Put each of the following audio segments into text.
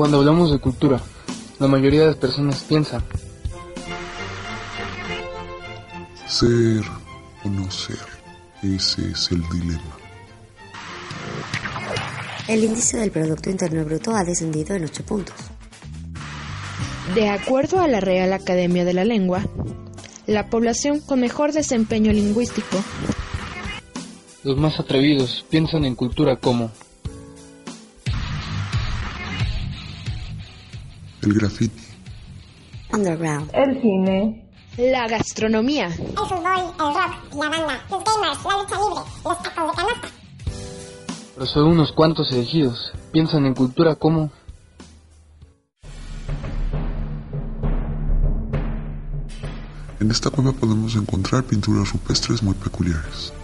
Cuando hablamos de cultura, la mayoría de las personas piensan ser o no ser. Ese es el dilema. El índice del Producto Interno Bruto ha descendido en 8 puntos. De acuerdo a la Real Academia de la Lengua, la población con mejor desempeño lingüístico. Los más atrevidos piensan en cultura como el graffiti, underground, el cine, la gastronomía, el fútbol, el rock, la banda, los gamers, la lucha libre, los tacos de canasta. Pero solo unos cuantos elegidos. Piensan en cultura como En esta cueva podemos encontrar pinturas rupestres muy peculiares.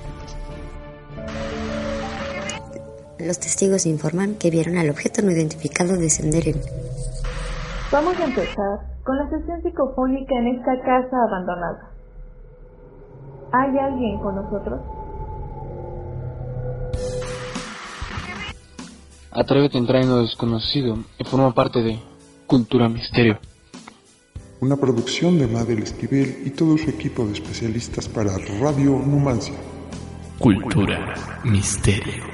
Los testigos informan que vieron al objeto no identificado descender en... Vamos a empezar con la sesión psicofónica en esta casa abandonada. ¿Hay alguien con nosotros? Atrévete a entrar en lo desconocido y forma parte de Cultura Misterio una producción de Madel Esquivel y todo su equipo de especialistas para Radio Numancia. Cultura Misterio.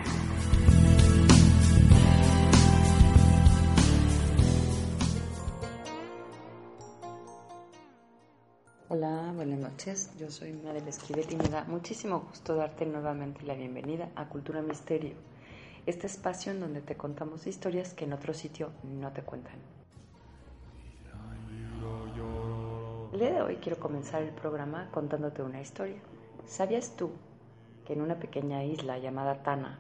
Noches. Yo soy Madel Esquivel y me da muchísimo gusto darte nuevamente la bienvenida a Cultura Misterio, este espacio en donde te contamos historias que en otro sitio no te cuentan. El de hoy quiero comenzar el programa contándote una historia. ¿Sabías tú que en una pequeña isla llamada Tana,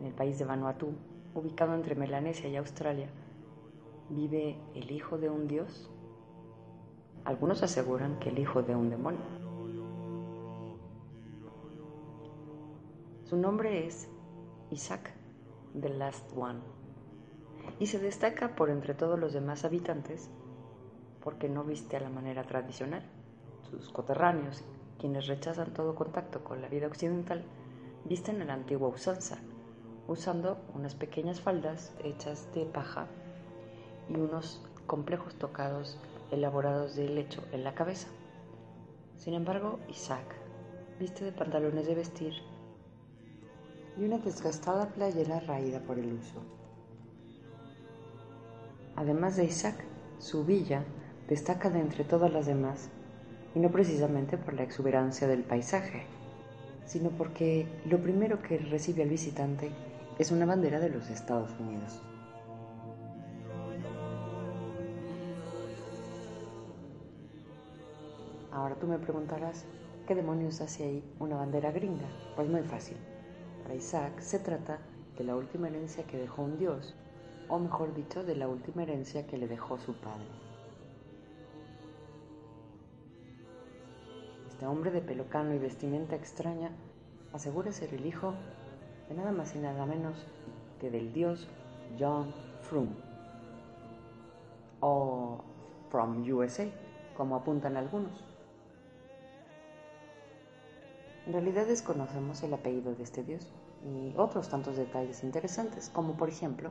en el país de Vanuatu, ubicado entre Melanesia y Australia, vive el hijo de un dios? Algunos aseguran que el hijo de un demonio. Su nombre es Isaac, the Last One, y se destaca por entre todos los demás habitantes porque no viste a la manera tradicional. Sus coterráneos, quienes rechazan todo contacto con la vida occidental, visten en la antigua usanza, usando unas pequeñas faldas hechas de paja y unos complejos tocados elaborados de lecho en la cabeza. Sin embargo, Isaac viste de pantalones de vestir y una desgastada playera raída por el uso. Además de Isaac, su villa destaca de entre todas las demás, y no precisamente por la exuberancia del paisaje, sino porque lo primero que recibe al visitante es una bandera de los Estados Unidos. Ahora tú me preguntarás, ¿qué demonios hace ahí una bandera gringa? Pues muy fácil. Para Isaac se trata de la última herencia que dejó un dios, o mejor dicho, de la última herencia que le dejó su padre. Este hombre de pelo cano y vestimenta extraña asegura ser el hijo de nada más y nada menos que del dios John Frum o From USA, como apuntan algunos. En realidad desconocemos el apellido de este dios y otros tantos detalles interesantes, como por ejemplo,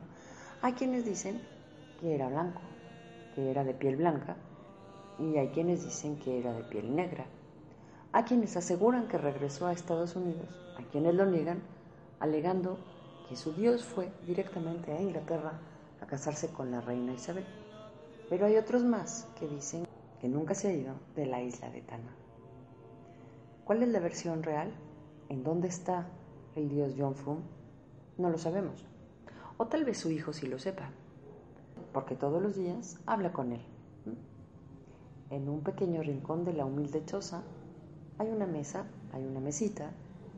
hay quienes dicen que era blanco, que era de piel blanca, y hay quienes dicen que era de piel negra, a quienes aseguran que regresó a Estados Unidos, a quienes lo niegan, alegando que su Dios fue directamente a Inglaterra a casarse con la reina Isabel. Pero hay otros más que dicen que nunca se ha ido de la isla de Tana. ¿Cuál es la versión real? ¿En dónde está el dios John Frum? No lo sabemos. O tal vez su hijo sí lo sepa, porque todos los días habla con él. En un pequeño rincón de la humilde choza hay una mesa, hay una mesita,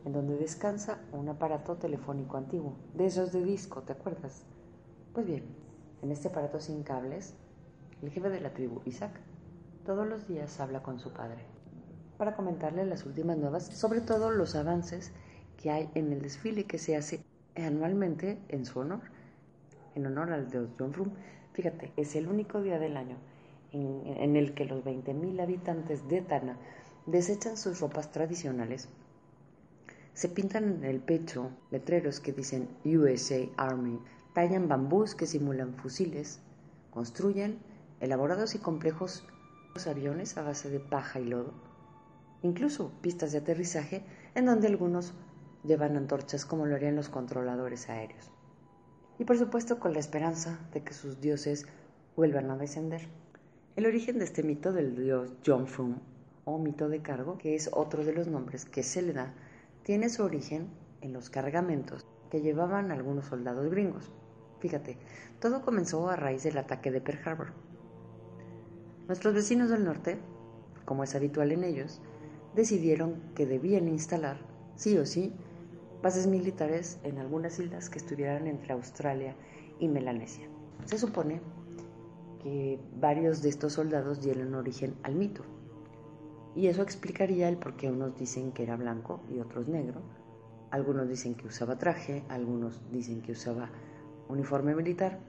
en donde descansa un aparato telefónico antiguo, de esos de disco, ¿te acuerdas? Pues bien, en este aparato sin cables, el jefe de la tribu, Isaac, todos los días habla con su padre para comentarle las últimas nuevas, sobre todo los avances que hay en el desfile que se hace anualmente en su honor, en honor al dios John Frum. Fíjate, es el único día del año en, en el que los 20.000 habitantes de Tana desechan sus ropas tradicionales, se pintan en el pecho letreros que dicen USA Army, tallan bambús que simulan fusiles, Construyen elaborados y complejos aviones a base de paja y lodo, incluso pistas de aterrizaje en donde algunos llevan antorchas como lo harían los controladores aéreos. Y por supuesto con la esperanza de que sus dioses vuelvan a descender. El origen de este mito del dios John Frum, o mito de cargo, que es otro de los nombres que se le da, tiene su origen en los cargamentos que llevaban algunos soldados gringos. Fíjate, todo comenzó a raíz del ataque de Pearl Harbor. Nuestros vecinos del norte, como es habitual en ellos, decidieron que debían instalar, sí o sí, bases militares en algunas islas que estuvieran entre Australia y Melanesia. Se supone que varios de estos soldados dieron origen al mito. Y eso explicaría el por qué unos dicen que era blanco y otros negro. Algunos dicen que usaba traje, algunos dicen que usaba uniforme militar.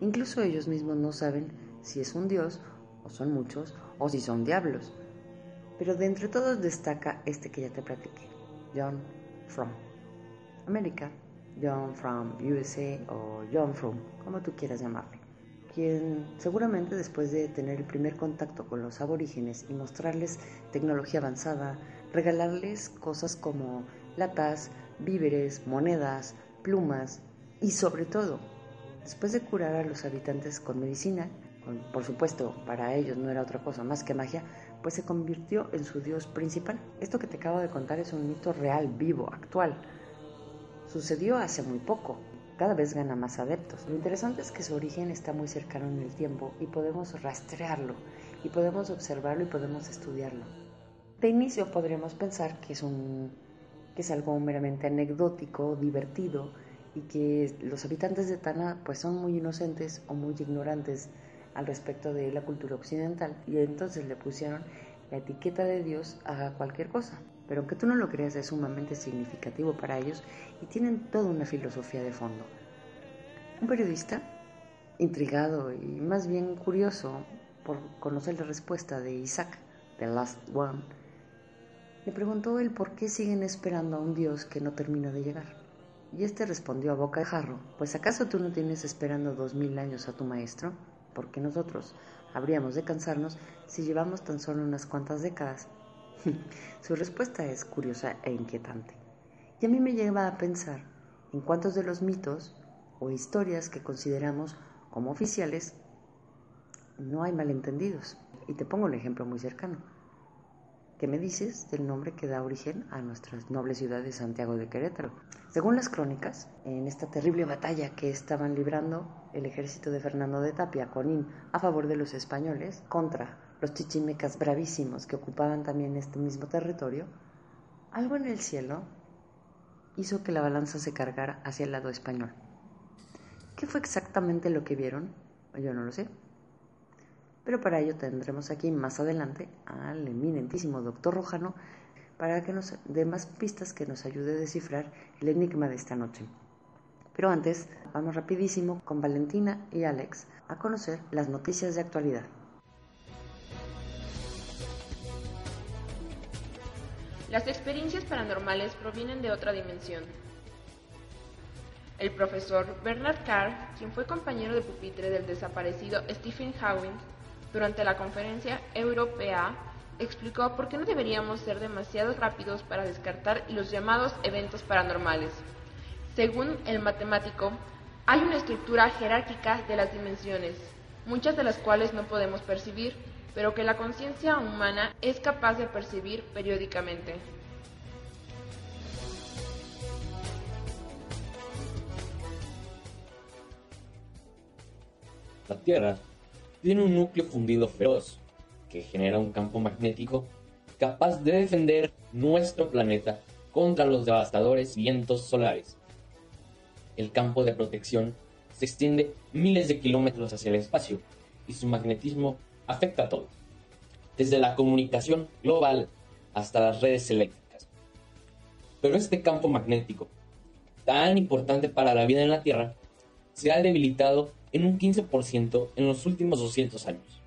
Incluso ellos mismos no saben si es un dios o son muchos, o si son diablos. Pero de entre todos destaca este que ya te platiqué, John From. América, John From USA o John From, como tú quieras llamarle. Quien seguramente después de tener el primer contacto con los aborígenes y mostrarles tecnología avanzada, regalarles cosas como latas, víveres, monedas, plumas y sobre todo, después de curar a los habitantes con medicina, por supuesto, para ellos no era otra cosa más que magia, pues se convirtió en su dios principal. Esto que te acabo de contar es un mito real, vivo, actual. Sucedió hace muy poco, cada vez gana más adeptos. Lo interesante es que su origen está muy cercano en el tiempo y podemos rastrearlo, y podemos observarlo y podemos estudiarlo. De inicio podríamos pensar que es, un, que es algo meramente anecdótico, divertido, y que los habitantes de Tana pues son muy inocentes o muy ignorantes al respecto de la cultura occidental y entonces le pusieron la etiqueta de Dios a cualquier cosa. Pero aunque tú no lo creas es sumamente significativo para ellos y tienen toda una filosofía de fondo. Un periodista, intrigado y más bien curioso por conocer la respuesta de Isaac, The Last One, le preguntó el por qué siguen esperando a un Dios que no termina de llegar. Y este respondió a boca de jarro, pues ¿acaso tú no tienes esperando dos mil años a tu maestro? Porque nosotros habríamos de cansarnos si llevamos tan solo unas cuantas décadas? Su respuesta es curiosa e inquietante. Y a mí me lleva a pensar en cuántos de los mitos o historias que consideramos como oficiales no hay malentendidos. Y te pongo un ejemplo muy cercano. ¿Qué me dices del nombre que da origen a nuestra noble ciudad de Santiago de Querétaro? Según las crónicas, en esta terrible batalla que estaban librando el ejército de Fernando de Tapia, Conín, a favor de los españoles, contra los chichimecas bravísimos que ocupaban también este mismo territorio, algo en el cielo hizo que la balanza se cargara hacia el lado español. ¿Qué fue exactamente lo que vieron? Yo no lo sé pero para ello tendremos aquí más adelante al eminentísimo doctor Rojano para que nos dé más pistas que nos ayude a descifrar el enigma de esta noche. Pero antes, vamos rapidísimo con Valentina y Alex a conocer las noticias de actualidad. Las experiencias paranormales provienen de otra dimensión. El profesor Bernard Carr, quien fue compañero de pupitre del desaparecido Stephen Hawking, durante la conferencia europea, explicó por qué no deberíamos ser demasiado rápidos para descartar los llamados eventos paranormales. Según el matemático, hay una estructura jerárquica de las dimensiones, muchas de las cuales no podemos percibir, pero que la conciencia humana es capaz de percibir periódicamente. La Tierra tiene un núcleo fundido feroz que genera un campo magnético capaz de defender nuestro planeta contra los devastadores vientos solares. El campo de protección se extiende miles de kilómetros hacia el espacio y su magnetismo afecta a todo, desde la comunicación global hasta las redes eléctricas. Pero este campo magnético, tan importante para la vida en la Tierra, se ha debilitado en un 15% en los últimos 200 años.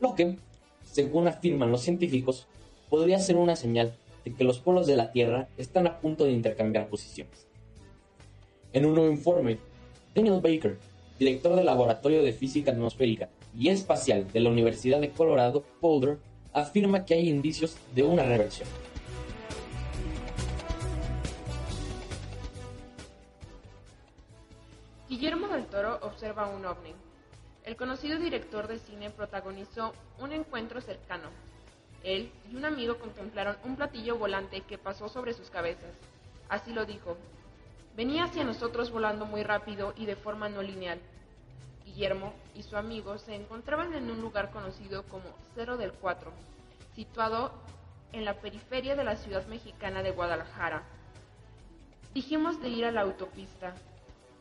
Lo que, según afirman los científicos, podría ser una señal de que los polos de la Tierra están a punto de intercambiar posiciones. En un nuevo informe, Daniel Baker, director del Laboratorio de Física Atmosférica y Espacial de la Universidad de Colorado, Boulder, afirma que hay indicios de una reversión. Guillermo del Toro observa un ovni. El conocido director de cine protagonizó un encuentro cercano. Él y un amigo contemplaron un platillo volante que pasó sobre sus cabezas. Así lo dijo. Venía hacia nosotros volando muy rápido y de forma no lineal. Guillermo y su amigo se encontraban en un lugar conocido como Cerro del Cuatro, situado en la periferia de la ciudad mexicana de Guadalajara. Dijimos de ir a la autopista,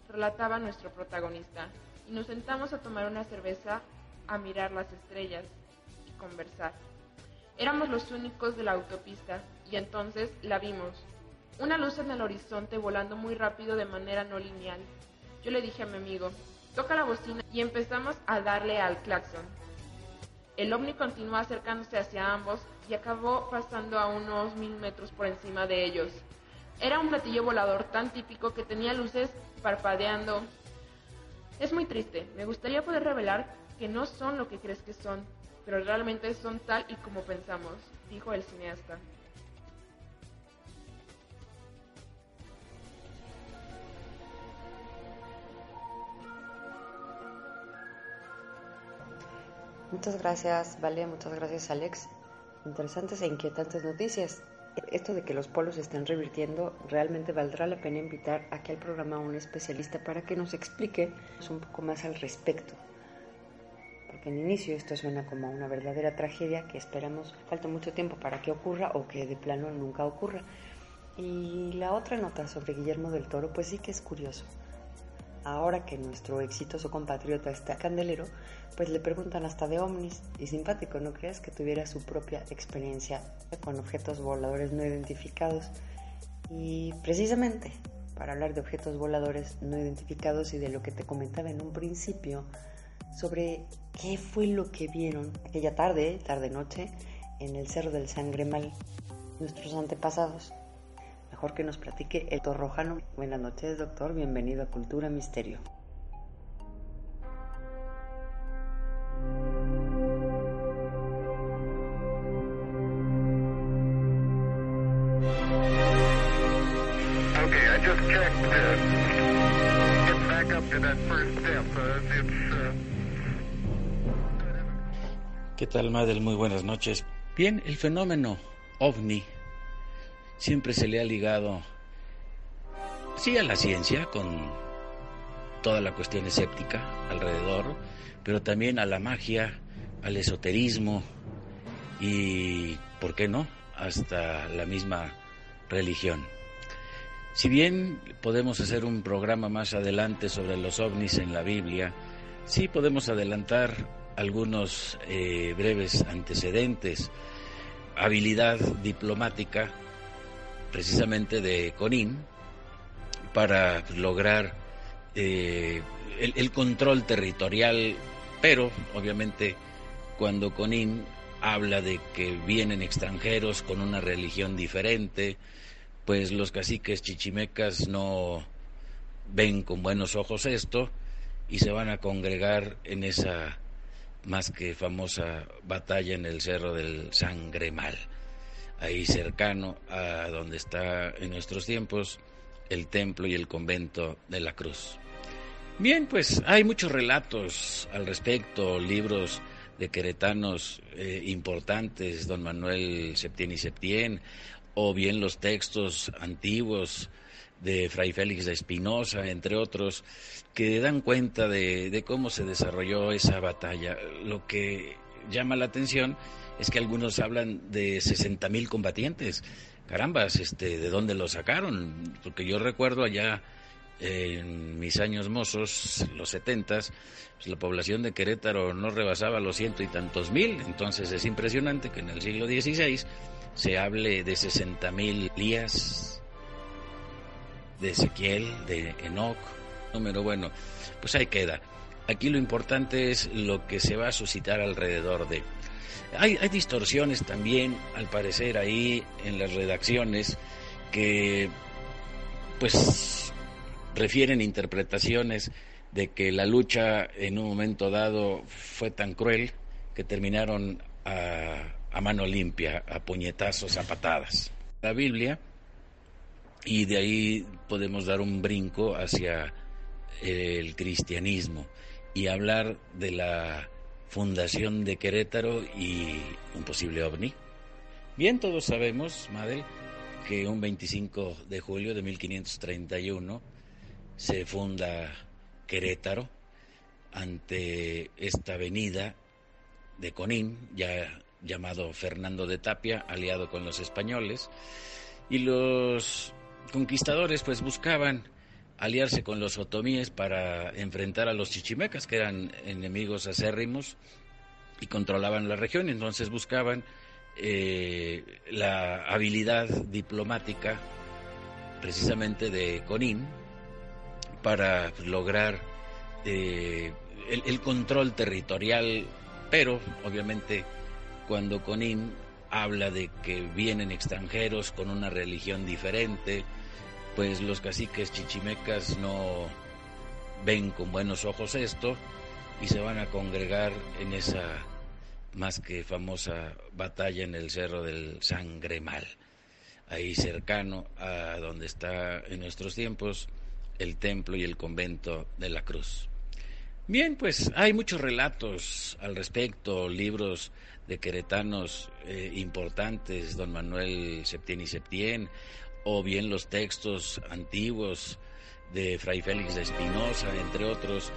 relataba nuestro protagonista, y nos sentamos a tomar una cerveza, a mirar las estrellas y conversar. Éramos los únicos de la autopista y entonces la vimos. Una luz en el horizonte volando muy rápido de manera no lineal. Yo le dije a mi amigo, toca la bocina y empezamos a darle al claxon. El ovni continuó acercándose hacia ambos y acabó pasando a unos mil metros por encima de ellos. Era un platillo volador tan típico que tenía luces parpadeando. Es muy triste, me gustaría poder revelar que no son lo que crees que son, pero realmente son tal y como pensamos, dijo el cineasta. Muchas gracias, Vale, muchas gracias, Alex. Interesantes e inquietantes noticias. Esto de que los polos se estén revirtiendo, realmente valdrá la pena invitar aquí al programa a un especialista para que nos explique un poco más al respecto. Porque en inicio esto suena como una verdadera tragedia que esperamos falta mucho tiempo para que ocurra o que de plano nunca ocurra. Y la otra nota sobre Guillermo del Toro, pues sí que es curioso. Ahora que nuestro exitoso compatriota está candelero, pues le preguntan hasta de ovnis. Y simpático, ¿no crees que tuviera su propia experiencia con objetos voladores no identificados? Y precisamente para hablar de objetos voladores no identificados y de lo que te comentaba en un principio sobre qué fue lo que vieron aquella tarde, tarde-noche, en el Cerro del Sangremal, nuestros antepasados. Mejor que nos platique el torrojano. Buenas noches, doctor. Bienvenido a Cultura Misterio. Okay, I just checked. Uh, getting back up to that first step. Uh, it's. Uh, ¿Qué tal, Madel? Muy buenas noches. Bien, el fenómeno ovni siempre se le ha ligado, sí, a la ciencia, con toda la cuestión escéptica alrededor, pero también a la magia, al esoterismo y, ¿por qué no?, hasta la misma religión. Si bien podemos hacer un programa más adelante sobre los ovnis en la Biblia, sí podemos adelantar algunos eh, breves antecedentes, habilidad diplomática precisamente de Conin para lograr eh, el, el, control territorial, pero obviamente cuando Conin habla de que vienen extranjeros con una religión diferente, pues los caciques chichimecas no ven con buenos ojos esto y se van a congregar en esa más que famosa batalla en el Cerro del Sangremal, ahí cercano a donde está en nuestros tiempos el templo y el convento de la Cruz. Bien, pues hay muchos relatos al respecto, libros de queretanos eh, importantes, don Manuel Septién y Septién, o bien los textos antiguos de Fray Félix de Espinosa, entre otros, que dan cuenta de, de, cómo se desarrolló esa batalla. Lo que llama la atención es que algunos hablan de 60 mil combatientes. Carambas, este, ¿de dónde lo sacaron? Porque yo recuerdo allá en mis años mozos, los setentas, pues la población de Querétaro no rebasaba los ciento y tantos mil, entonces es impresionante que en el siglo XVI se hable de 60 mil de Ezequiel, de Enoch, número bueno, pues ahí queda. Aquí lo importante es lo que se va a suscitar alrededor de. Hay, distorsiones también, al parecer, ahí en las redacciones que, pues, refieren interpretaciones de que la lucha en un momento dado fue tan cruel que terminaron a, a mano limpia, a puñetazos, a patadas. La Biblia, y de ahí podemos dar un brinco hacia el cristianismo y hablar de la fundación de Querétaro y un posible ovni. Bien, todos sabemos, Madel, que un 25 de julio de 1531 se funda Querétaro ante esta avenida de Conín, ya llamado Fernando de Tapia, aliado con los españoles, y los conquistadores pues buscaban aliarse con los otomíes para enfrentar a los chichimecas, que eran enemigos acérrimos y controlaban la región, entonces buscaban eh, la habilidad diplomática precisamente de Conín para lograr eh, el, el, control territorial, pero obviamente cuando Conín habla de que vienen extranjeros con una religión diferente, pues los caciques chichimecas no ven con buenos ojos esto y se van a congregar en esa más que famosa batalla en el Cerro del Sangremal, ahí cercano a donde está en nuestros tiempos el templo y el convento de la Cruz. Bien, pues hay muchos relatos al respecto, libros de queretanos eh, importantes, don Manuel Septién y Septién, o bien los textos antiguos de Fray Félix de Espinosa, entre otros,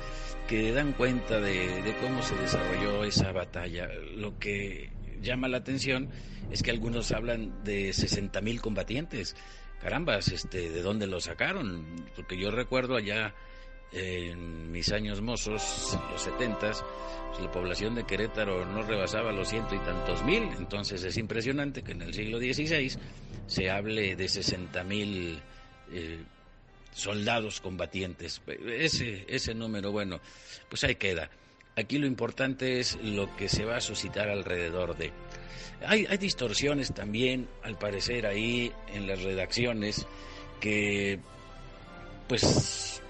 que dan cuenta de, de, cómo se desarrolló esa batalla. Lo que llama la atención es que algunos hablan de 60 mil combatientes. Carambas, este, ¿de dónde lo sacaron? Porque yo recuerdo allá en mis años mozos, los setentas, pues la población de Querétaro no rebasaba los ciento y tantos mil, entonces es impresionante que en el siglo XVI se hable de 60 mil eh, soldados combatientes. Ese, ese número, bueno, pues ahí queda. Aquí lo importante es lo que se va a suscitar alrededor de. Hay, hay distorsiones también, al parecer, ahí en las redacciones que, pues,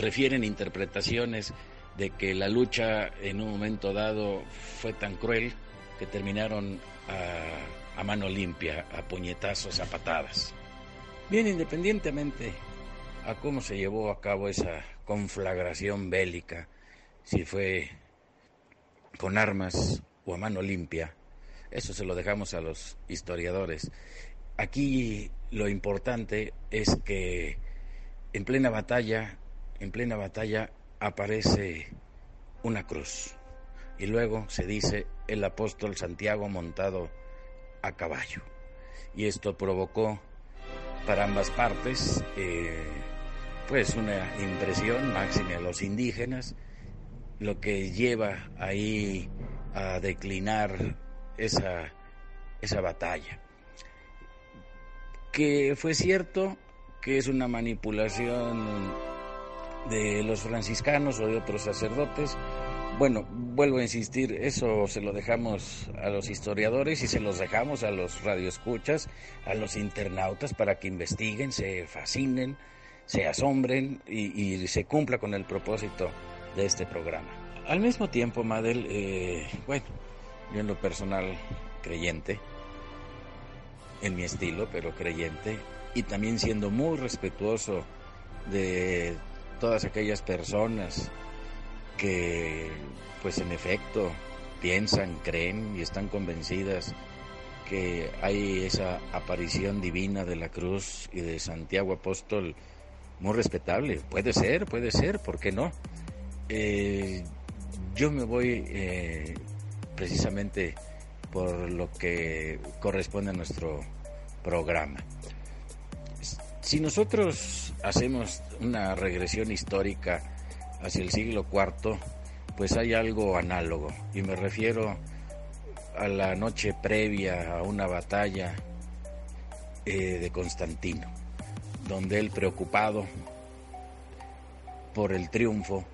refieren interpretaciones de que la lucha en un momento dado fue tan cruel que terminaron a, a, mano limpia, a puñetazos, a patadas. Bien, independientemente a cómo se llevó a cabo esa conflagración bélica, si fue con armas o a mano limpia, eso se lo dejamos a los historiadores. Aquí lo importante es que en plena batalla en plena batalla aparece una cruz y luego se dice el apóstol Santiago montado a caballo. Y esto provocó para ambas partes eh, pues una impresión máxima a los indígenas, lo que lleva ahí a declinar esa, esa batalla. Que fue cierto que es una manipulación de los franciscanos o de otros sacerdotes. Bueno, vuelvo a insistir, eso se lo dejamos a los historiadores y se los dejamos a los radioescuchas, a los internautas para que investiguen, se fascinen, se asombren y, se cumpla con el propósito de este programa. Al mismo tiempo, Madel, eh, bueno, yo en lo personal creyente, en mi estilo, pero creyente, y también siendo muy respetuoso de todas aquellas personas que, pues en efecto, piensan, creen y están convencidas que hay esa aparición divina de la cruz y de Santiago Apóstol muy respetable. Puede ser, puede ser, ¿por qué no? Eh, yo me voy eh, precisamente por lo que corresponde a nuestro programa. Si nosotros hacemos una regresión histórica hacia el siglo IV, pues hay algo análogo, y me refiero a la noche previa a una batalla eh, de Constantino, donde él preocupado por el triunfo,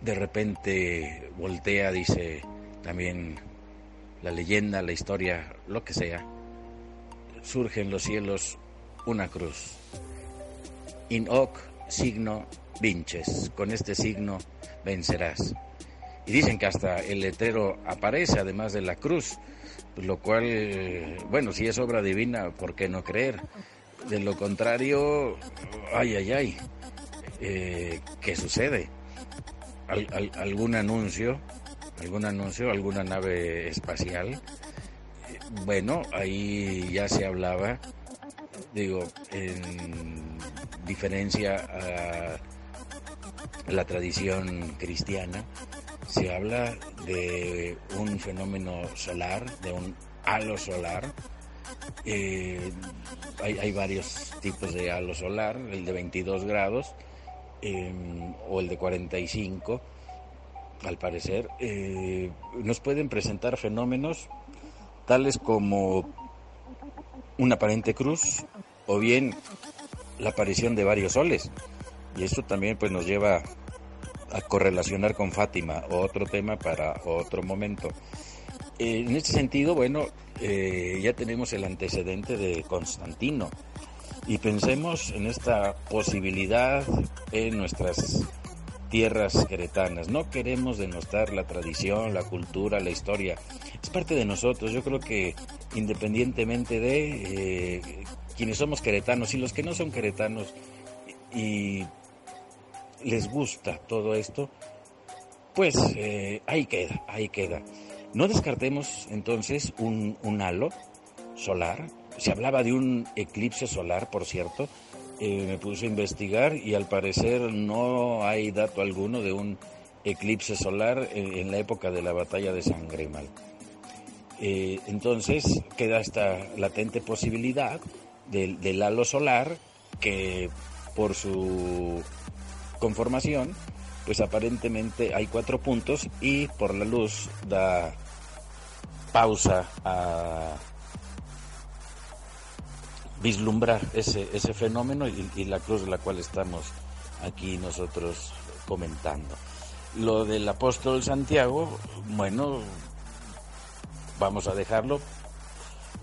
de repente voltea, dice también la leyenda, la historia, lo que sea, surge en los cielos una cruz. In hoc signo vinches, con este signo vencerás. Y dicen que hasta el letrero aparece, además de la cruz, lo cual, bueno, si es obra divina, ¿por qué no creer? De lo contrario, ay, ay, ay, eh, ¿qué sucede? ¿Algún anuncio? ¿Algún anuncio? ¿Alguna nave espacial? Bueno, ahí ya se hablaba, digo, en diferencia a la tradición cristiana, se habla de un fenómeno solar, de un halo solar. Eh, hay, varios tipos de halo solar, el de 22 grados em, o el de 45, al parecer. Eh, nos pueden presentar fenómenos tales como una aparente cruz o bien la aparición de varios soles. Y esto también pues nos lleva a correlacionar con Fátima, otro tema para otro momento. Eh, en este sentido, bueno, eh, ya tenemos el antecedente de Constantino y pensemos en esta posibilidad en nuestras tierras queretanas. No queremos denostar la tradición, la cultura, la historia. Es parte de nosotros. Yo creo que independientemente de eh, quienes somos queretanos y los que no son queretanos y les gusta todo esto, pues eh, ahí queda, ahí queda. No descartemos entonces un, un, halo solar. Se hablaba de un eclipse solar, por cierto. Eh, me puse a investigar y al parecer no hay dato alguno de un eclipse solar en, la época de la batalla de San Gremal. Eh, entonces queda esta latente posibilidad del, halo solar que por su conformación, pues aparentemente hay cuatro puntos y por la luz da pausa a vislumbrar ese, ese fenómeno y, la cruz de la cual estamos aquí nosotros comentando. Lo del apóstol Santiago, bueno, vamos a dejarlo,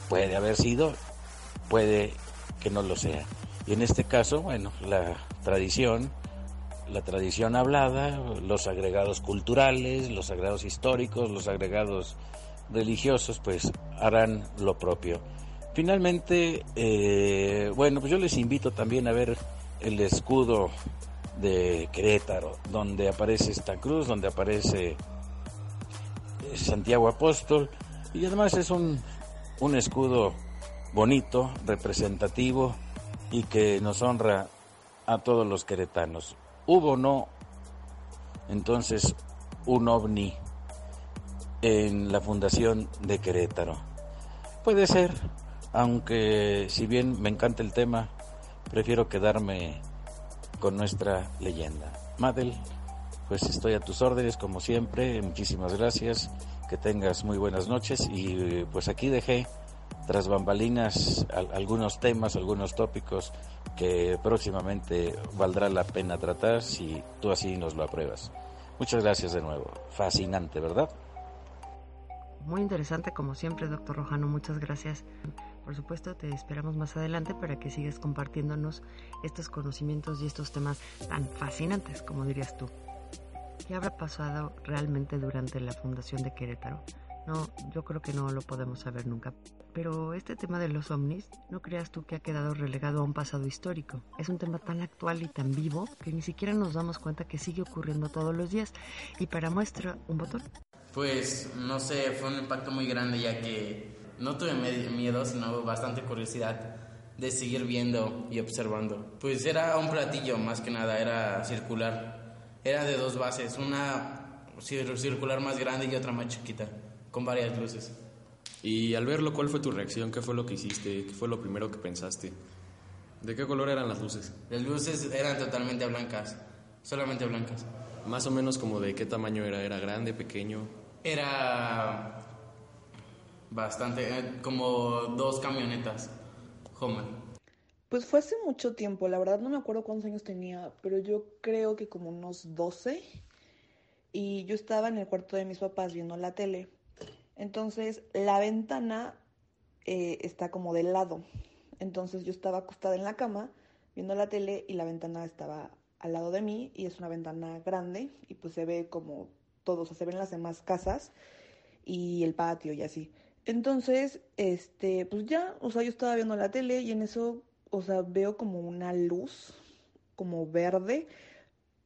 puede haber sido, puede que no lo sea. Y en este caso, bueno, la tradición la tradición hablada, los agregados culturales, los agregados históricos, los agregados religiosos, pues harán lo propio. Finalmente, eh, bueno, pues yo les invito también a ver el escudo de Querétaro, donde aparece esta cruz, donde aparece Santiago Apóstol, y además es un, un escudo bonito, representativo y que nos honra a todos los queretanos hubo no entonces un ovni en la fundación de Querétaro. Puede ser, aunque si bien me encanta el tema, prefiero quedarme con nuestra leyenda. Madel, pues estoy a tus órdenes como siempre, muchísimas gracias, que tengas muy buenas noches y pues aquí dejé tras bambalinas algunos temas, algunos tópicos que próximamente valdrá la pena tratar si tú así nos lo apruebas. Muchas gracias de nuevo. Fascinante, ¿verdad? Muy interesante como siempre, doctor Rojano. Muchas gracias. Por supuesto, te esperamos más adelante para que sigas compartiéndonos estos conocimientos y estos temas tan fascinantes, como dirías tú. ¿Qué habrá pasado realmente durante la fundación de Querétaro? No, yo creo que no lo podemos saber nunca. Pero este tema de los ovnis, no creas tú que ha quedado relegado a un pasado histórico. Es un tema tan actual y tan vivo que ni siquiera nos damos cuenta que sigue ocurriendo todos los días. Y para muestra, un botón. Pues no sé, fue un impacto muy grande ya que no tuve miedo, sino bastante curiosidad de seguir viendo y observando. Pues era un platillo, más que nada, era circular. Era de dos bases, una circular más grande y otra más chiquita con varias luces. Y al verlo, ¿cuál fue tu reacción? ¿Qué fue lo que hiciste? ¿Qué fue lo primero que pensaste? ¿De qué color eran las luces? Las luces eran totalmente blancas, solamente blancas. Más o menos como de qué tamaño era, ¿era grande, pequeño? Era bastante, eh, como dos camionetas, Homer. Pues fue hace mucho tiempo, la verdad no me acuerdo cuántos años tenía, pero yo creo que como unos 12. Y yo estaba en el cuarto de mis papás viendo la tele entonces la ventana eh, está como del lado. Entonces yo estaba acostada en la cama viendo la tele y la ventana estaba al lado de mí y es una ventana grande y pues se ve como todo, o sea, se ven las demás casas y el patio y así. Entonces, este, pues ya, o sea, yo estaba viendo la tele y en eso, o sea, veo como una luz, como verde,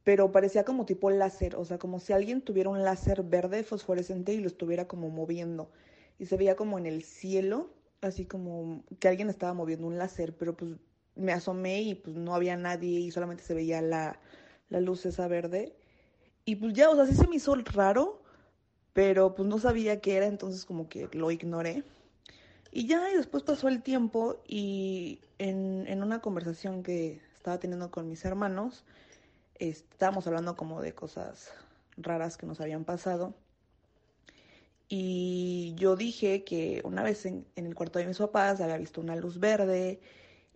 pero parecía como tipo láser, o sea, como si alguien tuviera un láser verde fosforescente y lo estuviera como moviendo. Y se veía como en el cielo, así como que alguien estaba moviendo un láser, pero pues me asomé y pues no había nadie y solamente se veía la, la luz esa verde. Y pues ya, o sea, sí se me hizo raro, pero pues no sabía qué era, entonces como que lo ignoré. Y ya, y después pasó el tiempo y en, en una conversación que estaba teniendo con mis hermanos, estábamos hablando como de cosas raras que nos habían pasado. Y yo dije que una vez en, en, el cuarto de mis papás había visto una luz verde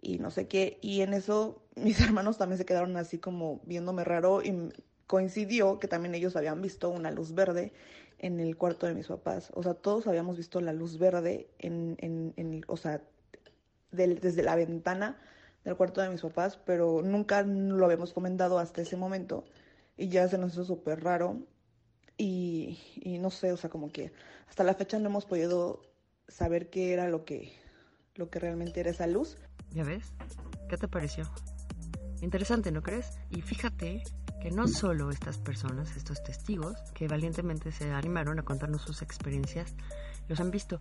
y no sé qué. Y en eso mis hermanos también se quedaron así como viéndome raro y coincidió que también ellos habían visto una luz verde en el cuarto de mis papás. O sea, todos habíamos visto la luz verde en, en, en o sea, del, desde la ventana del cuarto de mis papás, pero nunca lo habíamos comentado hasta ese momento y ya se nos hizo súper raro y, y no sé, o sea, como que hasta la fecha no hemos podido saber qué era lo que, lo que realmente era esa luz. ¿Ya ves? ¿Qué te pareció? Interesante, ¿no crees? Y fíjate que no solo estas personas, estos testigos, que valientemente se animaron a contarnos sus experiencias, los han visto.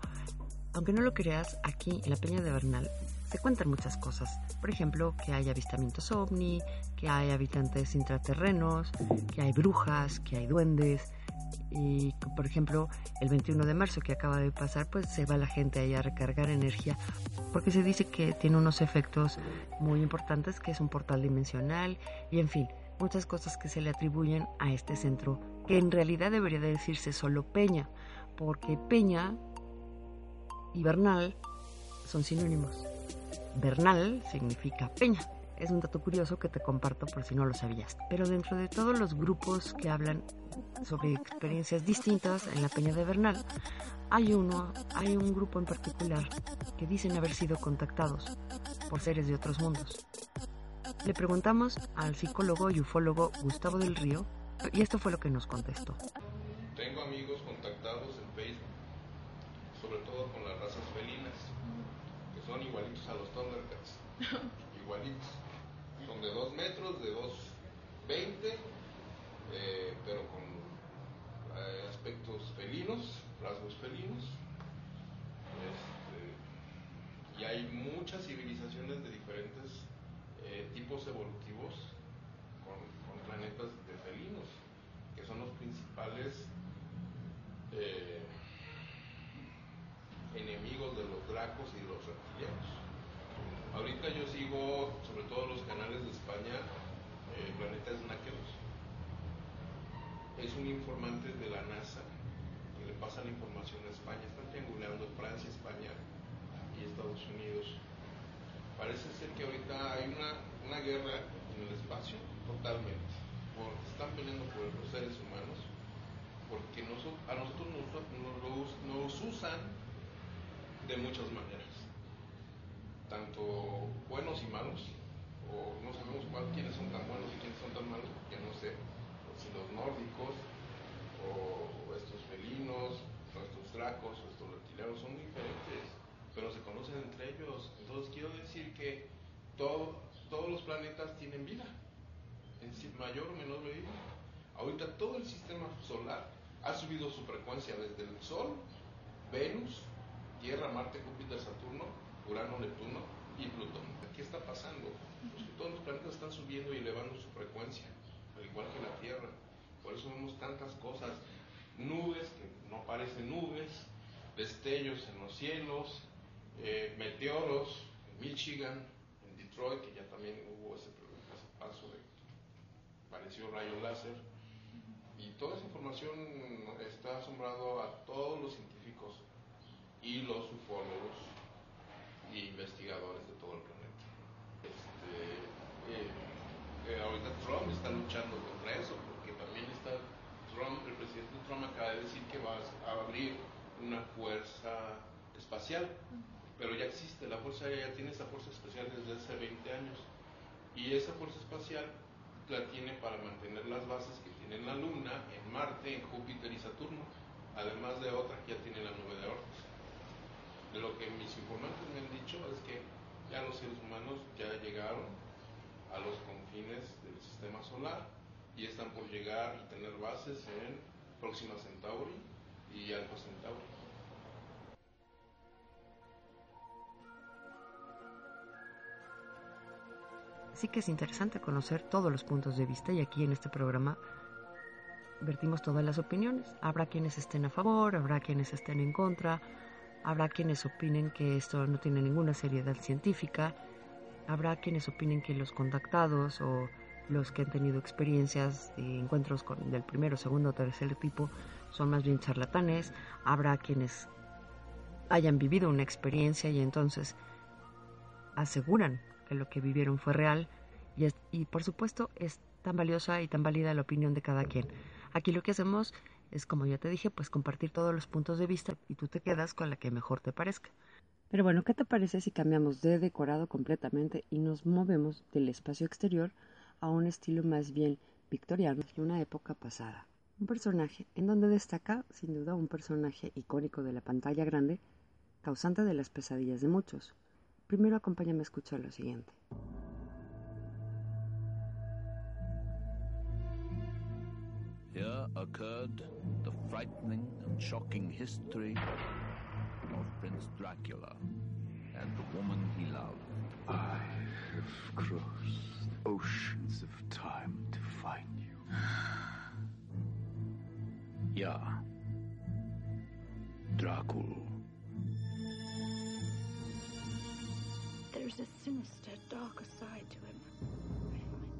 Aunque no lo creas, aquí en la Peña de Bernal se cuentan muchas cosas. Por ejemplo, que hay avistamientos ovni, que hay habitantes intraterrenos, que hay brujas, que hay duendes. Y, por ejemplo, el 21 de marzo que acaba de pasar, pues se va la gente ahí a recargar energía, porque se dice que tiene unos efectos muy importantes, que es un portal dimensional, y en fin, muchas cosas que se le atribuyen a este centro, que en realidad debería de decirse solo Peña, porque Peña y Bernal son sinónimos. Bernal significa peña. Es un dato curioso que te comparto por si no lo sabías. Pero dentro de todos los grupos que hablan sobre experiencias distintas en la Peña de Bernal, hay uno, hay un grupo en particular que dicen haber sido contactados por seres de otros mundos. Le preguntamos al psicólogo y ufólogo Gustavo del Río y esto fue lo que nos contestó. Tengo amigos contactados en Facebook, sobre todo con las razas felinas, que son igualitos a los Thundercats, igualitos. Son de 2 metros, de 2,20, eh, pero con eh, aspectos felinos, rasgos felinos. Este, y hay muchas civilizaciones de diferentes tipos evolutivos con, planetas de felinos, que son los principales eh, enemigos de los dracos y de los reptilianos. Ahorita yo sigo, sobre todo los canales de España, eh, Náqueros. Es un informante de la NASA que le pasa la información a España. Están triangulando Francia, España y Estados Unidos parece ser que ahorita hay una, una guerra en el espacio, totalmente. Porque están peleando por los seres humanos, porque a nosotros nos, usan de muchas maneras, tanto buenos y malos, o no sabemos cuál, quiénes son tan buenos y quiénes son tan malos, porque no sé si los nórdicos, o, o estos felinos, o estos dracos, o estos reptilianos son diferentes pero se conocen entre ellos. Entonces quiero decir que todo, todos los planetas tienen vida, en mayor o menor medida. Ahorita todo el sistema solar ha subido su frecuencia desde el Sol, Venus, Tierra, Marte, Júpiter, Saturno, Urano, Neptuno y Plutón. ¿Qué está pasando? Pues que todos los planetas están subiendo y elevando su frecuencia, al igual que la Tierra. Por eso vemos tantas cosas, nubes que no parecen nubes, destellos en los cielos, eh, meteoros en Michigan, en Detroit, que ya también hubo ese, ese paso de pareció rayo láser. Y toda esa información está asombrado a todos los científicos y los ufólogos y investigadores de todo el planeta. Este, eh, eh, ahorita Trump está luchando contra eso, porque también está Trump, el presidente Trump acaba de decir que va a abrir una fuerza espacial pero ya existe, la Fuerza Aérea ya tiene esa fuerza especial desde hace 20 años. Y esa fuerza espacial la tiene para mantener las bases que tiene la Luna, en Marte, en Júpiter y Saturno, además de otra que ya tiene la nube de Oort. De lo que mis informantes me han dicho es que ya los seres humanos ya llegaron a los confines del sistema solar y están por llegar y tener bases en Próxima Centauri y Alfa Centauri. Sí que es interesante conocer todos los puntos de vista y aquí en este programa vertimos todas las opiniones. Habrá quienes estén a favor, habrá quienes estén en contra, habrá quienes opinen que esto no tiene ninguna seriedad científica, habrá quienes opinen que los contactados o los que han tenido experiencias de encuentros con, del primero, segundo o tercer tipo son más bien charlatanes, habrá quienes hayan vivido una experiencia y entonces aseguran que lo que vivieron fue real y, por supuesto es tan valiosa y tan válida la opinión de cada quien. Aquí lo que hacemos es, como ya te dije, pues compartir todos los puntos de vista y tú te quedas con la que mejor te parezca. Pero bueno, ¿qué te parece si cambiamos de decorado completamente y nos movemos del espacio exterior a un estilo más bien victoriano de una época pasada? Un personaje en donde destaca, sin duda, un personaje icónico de la pantalla grande, causante de las pesadillas de muchos. Primero acompáñame a escuchar lo siguiente. Here occurred the frightening and shocking history of Prince Dracula and the woman he loved. I have crossed oceans of time to find you. yeah. Dracula.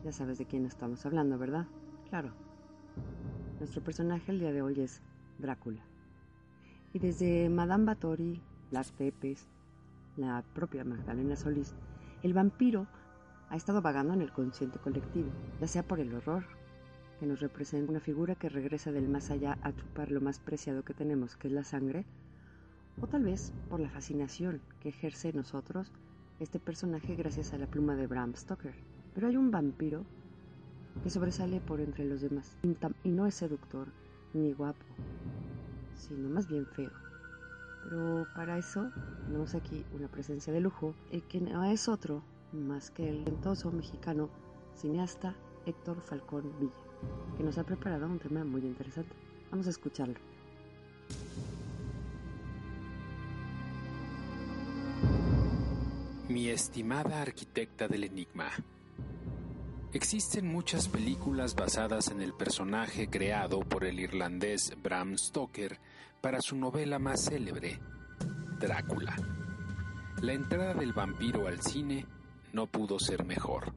Ya sabes de quién estamos hablando, ¿verdad? Claro. Nuestro personaje el día de hoy es Drácula. Y desde Madame Batory, Las Pepes, la propia Magdalena Solís, el vampiro ha estado vagando en el consciente colectivo, ya sea por el horror, que nos representa una figura que regresa del más allá a chupar lo más preciado que tenemos, que es la sangre, o tal vez por la fascinación que ejerce en nosotros este personaje gracias a la pluma de Bram Stoker. Pero hay un vampiro que sobresale por entre los demás y no es seductor ni guapo, sino más bien feo. Pero para eso tenemos aquí una presencia de lujo, y que no es otro más que el talentoso mexicano cineasta Héctor Falcón Villa, que nos ha preparado un tema muy interesante. Vamos a escucharlo. Mi estimada arquitecta del enigma, existen muchas películas basadas en el personaje creado por el irlandés Bram Stoker para su novela más célebre, Drácula. La entrada del vampiro al cine no pudo ser mejor.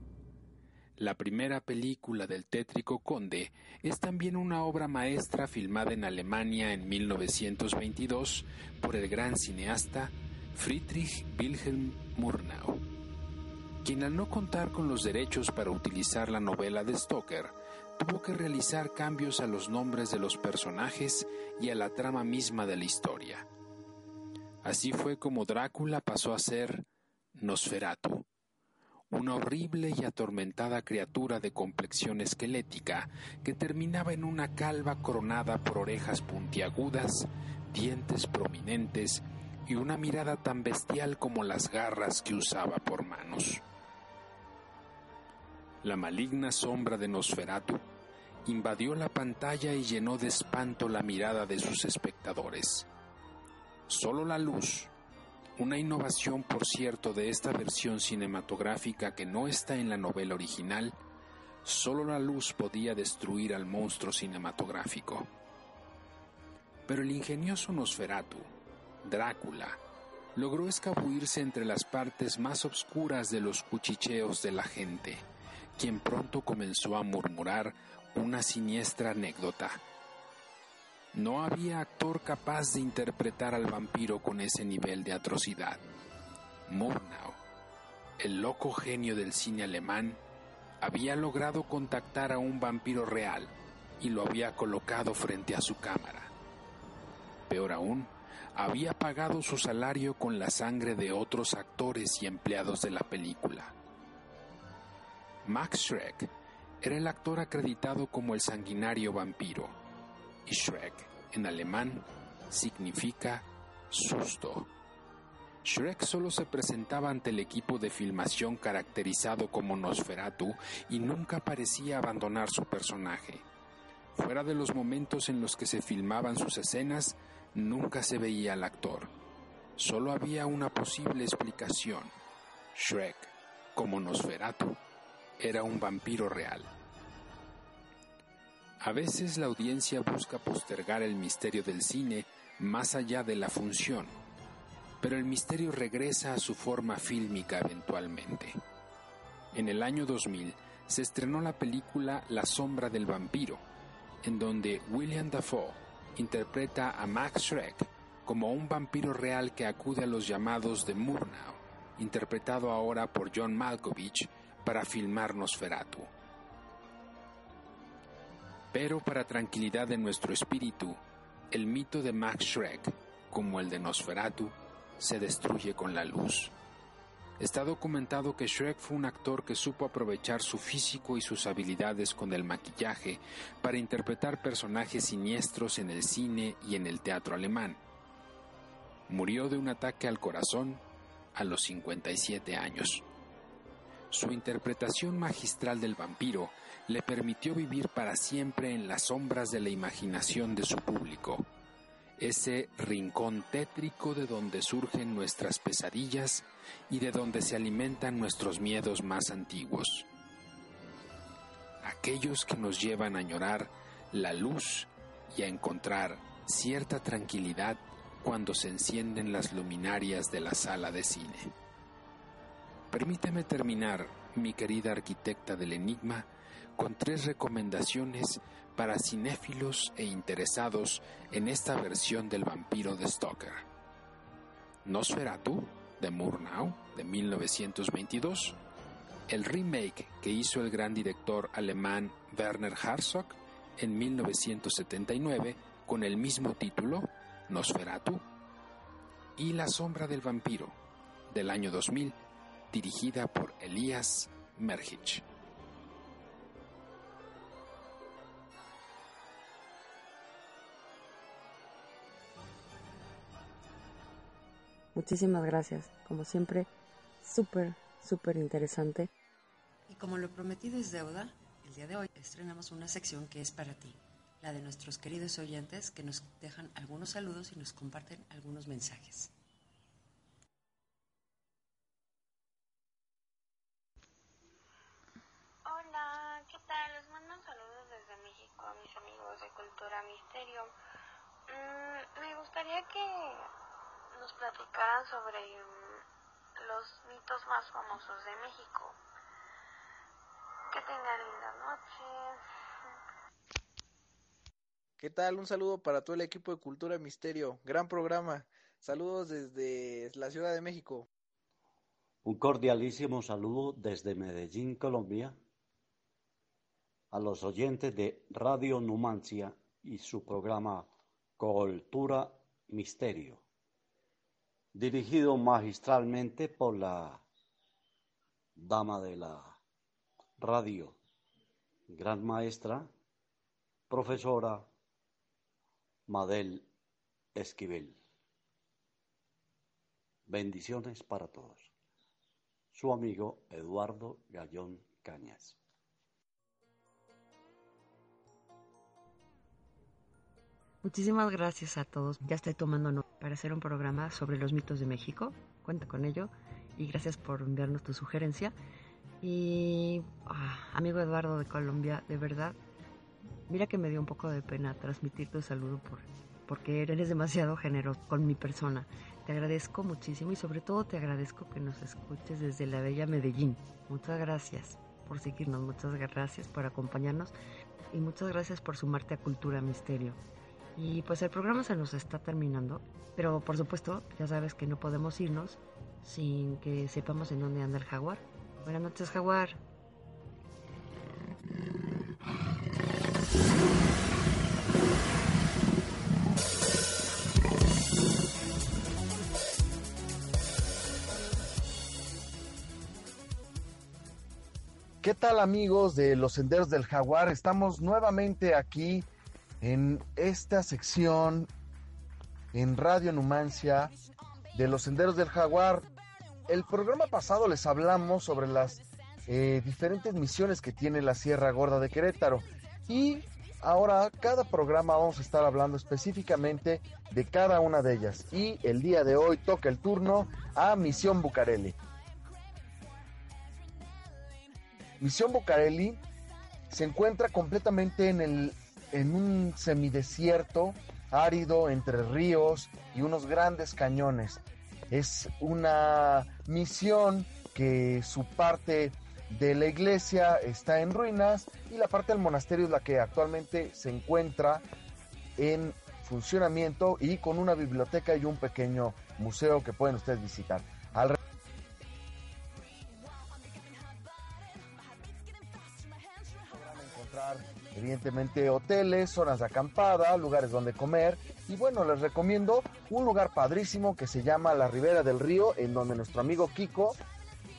La primera película del tétrico conde es también una obra maestra filmada en Alemania en 1922 por el gran cineasta Friedrich Wilhelm Murnau, quien al no contar con los derechos para utilizar la novela de Stoker, tuvo que realizar cambios a los nombres de los personajes y a la trama misma de la historia. Así fue como Drácula pasó a ser Nosferatu, una horrible y atormentada criatura de complexión esquelética que terminaba en una calva coronada por orejas puntiagudas, dientes prominentes y una mirada tan bestial como las garras que usaba por manos. La maligna sombra de Nosferatu invadió la pantalla y llenó de espanto la mirada de sus espectadores. Solo la luz, una innovación por cierto de esta versión cinematográfica que no está en la novela original, solo la luz podía destruir al monstruo cinematográfico. Pero el ingenioso Nosferatu, Drácula, logró escabuirse entre las partes más obscuras de los cuchicheos de la gente, quien pronto comenzó a murmurar una siniestra anécdota. No había actor capaz de interpretar al vampiro con ese nivel de atrocidad. Murnau, el loco genio del cine alemán, había logrado contactar a un vampiro real y lo había colocado frente a su cámara. Peor aún, había pagado su salario con la sangre de otros actores y empleados de la película. Max Schreck, era el actor acreditado como el sanguinario vampiro, y Shrek, en alemán, significa susto. Shrek solo se presentaba ante el equipo de filmación caracterizado como Nosferatu y nunca parecía abandonar su personaje. Fuera de los momentos en los que se filmaban sus escenas, nunca se veía al actor. Solo había una posible explicación. Shrek, como Nosferatu, era un vampiro real. A veces la audiencia busca postergar el misterio del cine más allá de la función, pero el misterio regresa a su forma fílmica eventualmente. En el año 2000 se estrenó la película La sombra del vampiro, en donde William Dafoe interpreta a Max Schreck como un vampiro real que acude a los llamados de Murnau, interpretado ahora por John Malkovich, para filmar Nosferatu. Pero para tranquilidad de nuestro espíritu, el mito de Max Schreck, como el de Nosferatu, se destruye con la luz. Está documentado que Shrek fue un actor que supo aprovechar su físico y sus habilidades con el maquillaje para interpretar personajes siniestros en el cine y en el teatro alemán. Murió de un ataque al corazón a los 57 años. Su interpretación magistral del vampiro le permitió vivir para siempre en las sombras de la imaginación de su público ese rincón tétrico de donde surgen nuestras pesadillas y de donde se alimentan nuestros miedos más antiguos. Aquellos que nos llevan a llorar la luz y a encontrar cierta tranquilidad cuando se encienden las luminarias de la sala de cine. Permíteme terminar, mi querida arquitecta del enigma, con tres recomendaciones para cinéfilos e interesados en esta versión del vampiro de Stoker. Nosferatu, de Murnau, de 1922, el remake que hizo el gran director alemán Werner Herzog en 1979 con el mismo título, Nosferatu, y La sombra del vampiro, del año 2000, dirigida por Elias Merhich. Muchísimas gracias. Como siempre, súper, súper interesante. Y como lo prometido es deuda, el día de hoy estrenamos una sección que es para ti, la de nuestros queridos oyentes que nos dejan algunos saludos y nos comparten algunos mensajes. Hola, ¿qué tal? Les mando un saludo desde México a mis amigos de Cultura Misterio. Mm, me gustaría que nos platicaran sobre mm, los mitos más famosos de México. Que tengan linda noche. ¿Qué tal? Un saludo para todo el equipo de Cultura Misterio. Gran programa. Saludos desde la Ciudad de México. Un cordialísimo saludo desde Medellín, Colombia, a los oyentes de Radio Numancia y su programa Cultura Misterio, dirigido magistralmente por la dama de la radio, gran maestra, profesora Madel Esquivel. Bendiciones para todos. Su amigo Eduardo Gallón Cañas. Muchísimas gracias a todos. Ya estoy tomando nota para hacer un programa sobre los mitos de México. Cuenta con ello. Y gracias por enviarnos tu sugerencia. Y ah, amigo Eduardo de Colombia, de verdad, mira que me dio un poco de pena transmitir tu saludo por, porque eres demasiado generoso con mi persona. Te agradezco muchísimo y sobre todo te agradezco que nos escuches desde la bella Medellín. Muchas gracias por seguirnos, muchas gracias por acompañarnos y muchas gracias por sumarte a Cultura Misterio. Y pues el programa se nos está terminando, pero por supuesto ya sabes que no podemos irnos sin que sepamos en dónde anda el jaguar. Buenas noches, jaguar. ¿Qué ¿Qué tal amigos de los Senderos del Jaguar? Estamos nuevamente aquí en esta sección en Radio Numancia de los Senderos del Jaguar. El programa pasado les hablamos sobre las eh, diferentes misiones que tiene la Sierra Gorda de Querétaro y ahora cada programa vamos a estar hablando específicamente de cada una de ellas y el día de hoy toca el turno a Misión Bucareli. Misión Bucareli se encuentra completamente en, el, en un semidesierto árido entre ríos y unos grandes cañones. Es una misión que su parte de la iglesia está en ruinas y la parte del monasterio es la que actualmente se encuentra en funcionamiento y con una biblioteca y un pequeño museo que pueden ustedes visitar. Evidentemente hoteles, zonas de acampada, lugares donde comer y bueno, les recomiendo un lugar padrísimo que se llama la Ribera del Río en donde nuestro amigo Kiko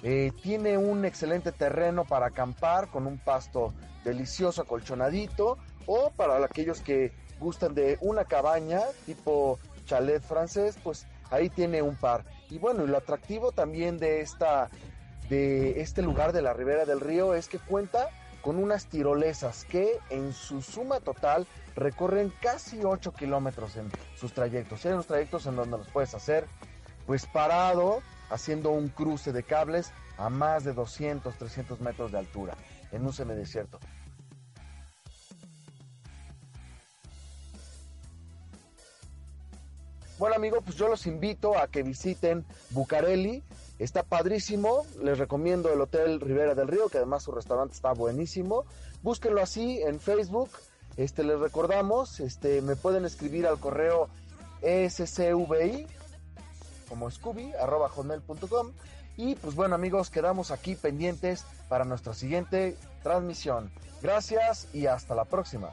eh, tiene un excelente terreno para acampar con un pasto delicioso acolchonadito o para aquellos que gustan de una cabaña tipo chalet francés, pues ahí tiene un par. Y bueno, y lo atractivo también de esta de este lugar de la Ribera del Río es que cuenta con unas tirolesas que en su suma total recorren casi 8 kilómetros en sus trayectos. Hay unos trayectos en donde los puedes hacer pues parado, haciendo un cruce de cables a más de 200, 300 metros de altura en un semidesierto. Bueno amigos, pues yo los invito a que visiten Bucareli. Está padrísimo. Les recomiendo el Hotel Rivera del Río, que además su restaurante está buenísimo. Búsquenlo así en Facebook. Este les recordamos, este me pueden escribir al correo scvi como scooby y pues bueno amigos quedamos aquí pendientes para nuestra siguiente transmisión gracias y hasta la próxima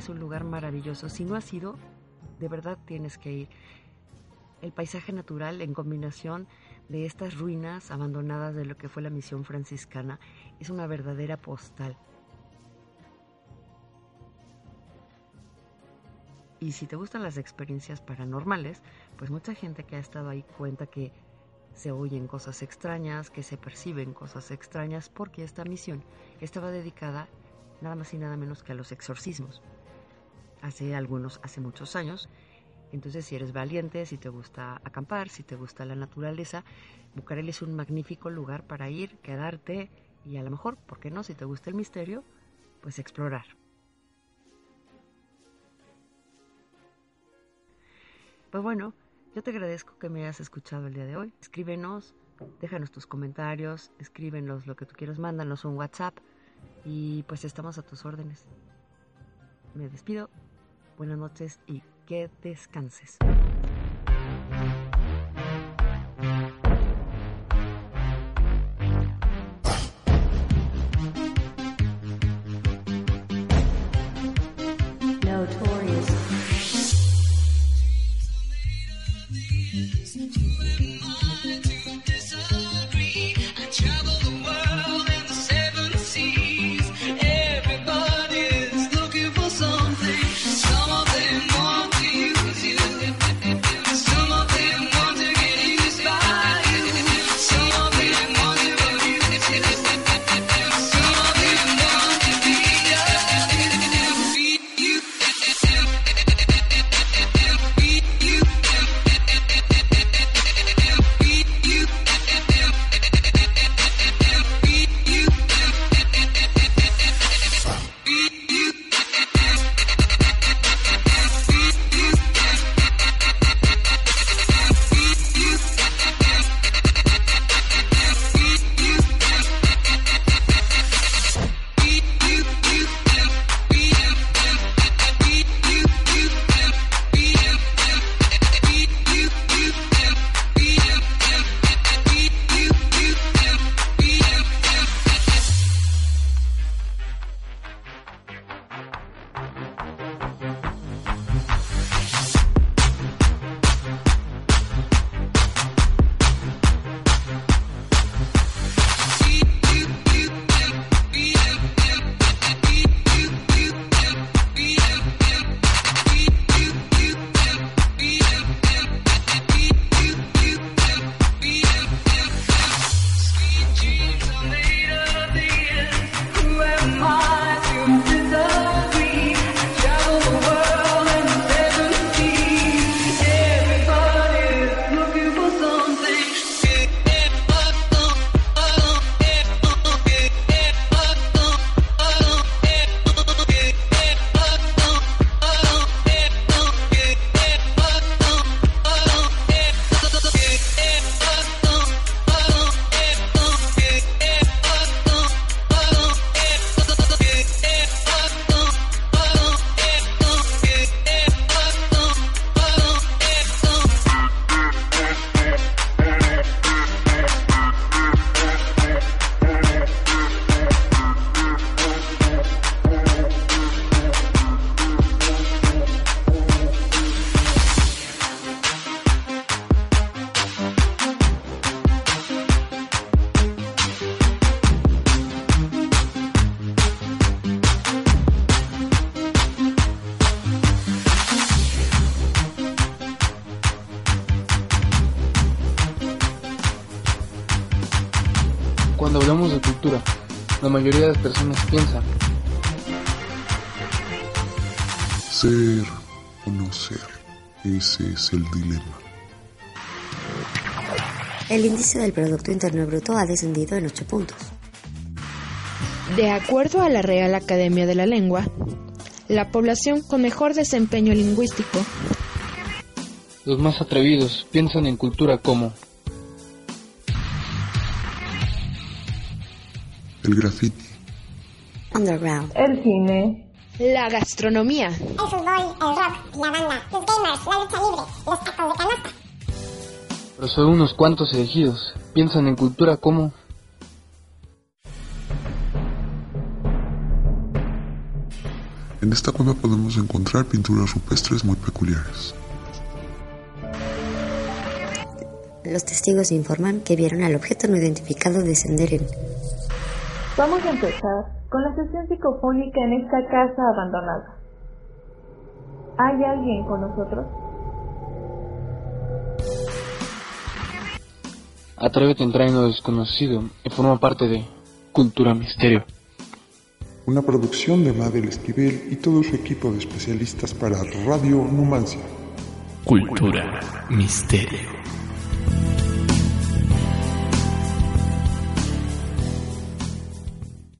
es un lugar maravilloso. Si no has ido, de verdad tienes que ir. El paisaje natural en combinación de estas ruinas abandonadas de lo que fue la misión franciscana es una verdadera postal. Y si te gustan las experiencias paranormales, pues mucha gente que ha estado ahí cuenta que se oyen cosas extrañas, que se perciben cosas extrañas, porque esta misión estaba dedicada nada más y nada menos que a los exorcismos. Hace algunos, hace muchos años. Entonces, si eres valiente, si te gusta acampar, si te gusta la naturaleza, Bucareli es un magnífico lugar para ir, quedarte y a lo mejor, ¿por qué no? Si te gusta el misterio, pues explorar. Pues bueno, yo te agradezco que me hayas escuchado el día de hoy. Escríbenos, déjanos tus comentarios, escríbenos lo que tú quieras, mándanos un WhatsApp y pues estamos a tus órdenes. Me despido, buenas noches y que descanses. Mayoría de las personas piensan. Ser o no ser, ese es el dilema. El índice del Producto Interno Bruto ha descendido en 8 puntos. De acuerdo a la Real Academia de la Lengua, la población con mejor desempeño lingüístico Los más atrevidos piensan en cultura como El graffiti, Underground. el cine, la gastronomía, El fútbol, el rock, la banda, los gamers, la lucha libre, los tacos de canasta. pero solo unos cuantos elegidos piensan en cultura como En esta cueva podemos encontrar pinturas rupestres muy peculiares. Los testigos informan que vieron al objeto no identificado descender en Vamos a empezar con la sesión psicofónica en esta casa abandonada. ¿Hay alguien con nosotros? Atrévete a entrar en lo desconocido y forma parte de Cultura Misterio. Una producción de Mabel Esquivel y todo su equipo de especialistas para Radio Numancia. Cultura Misterio.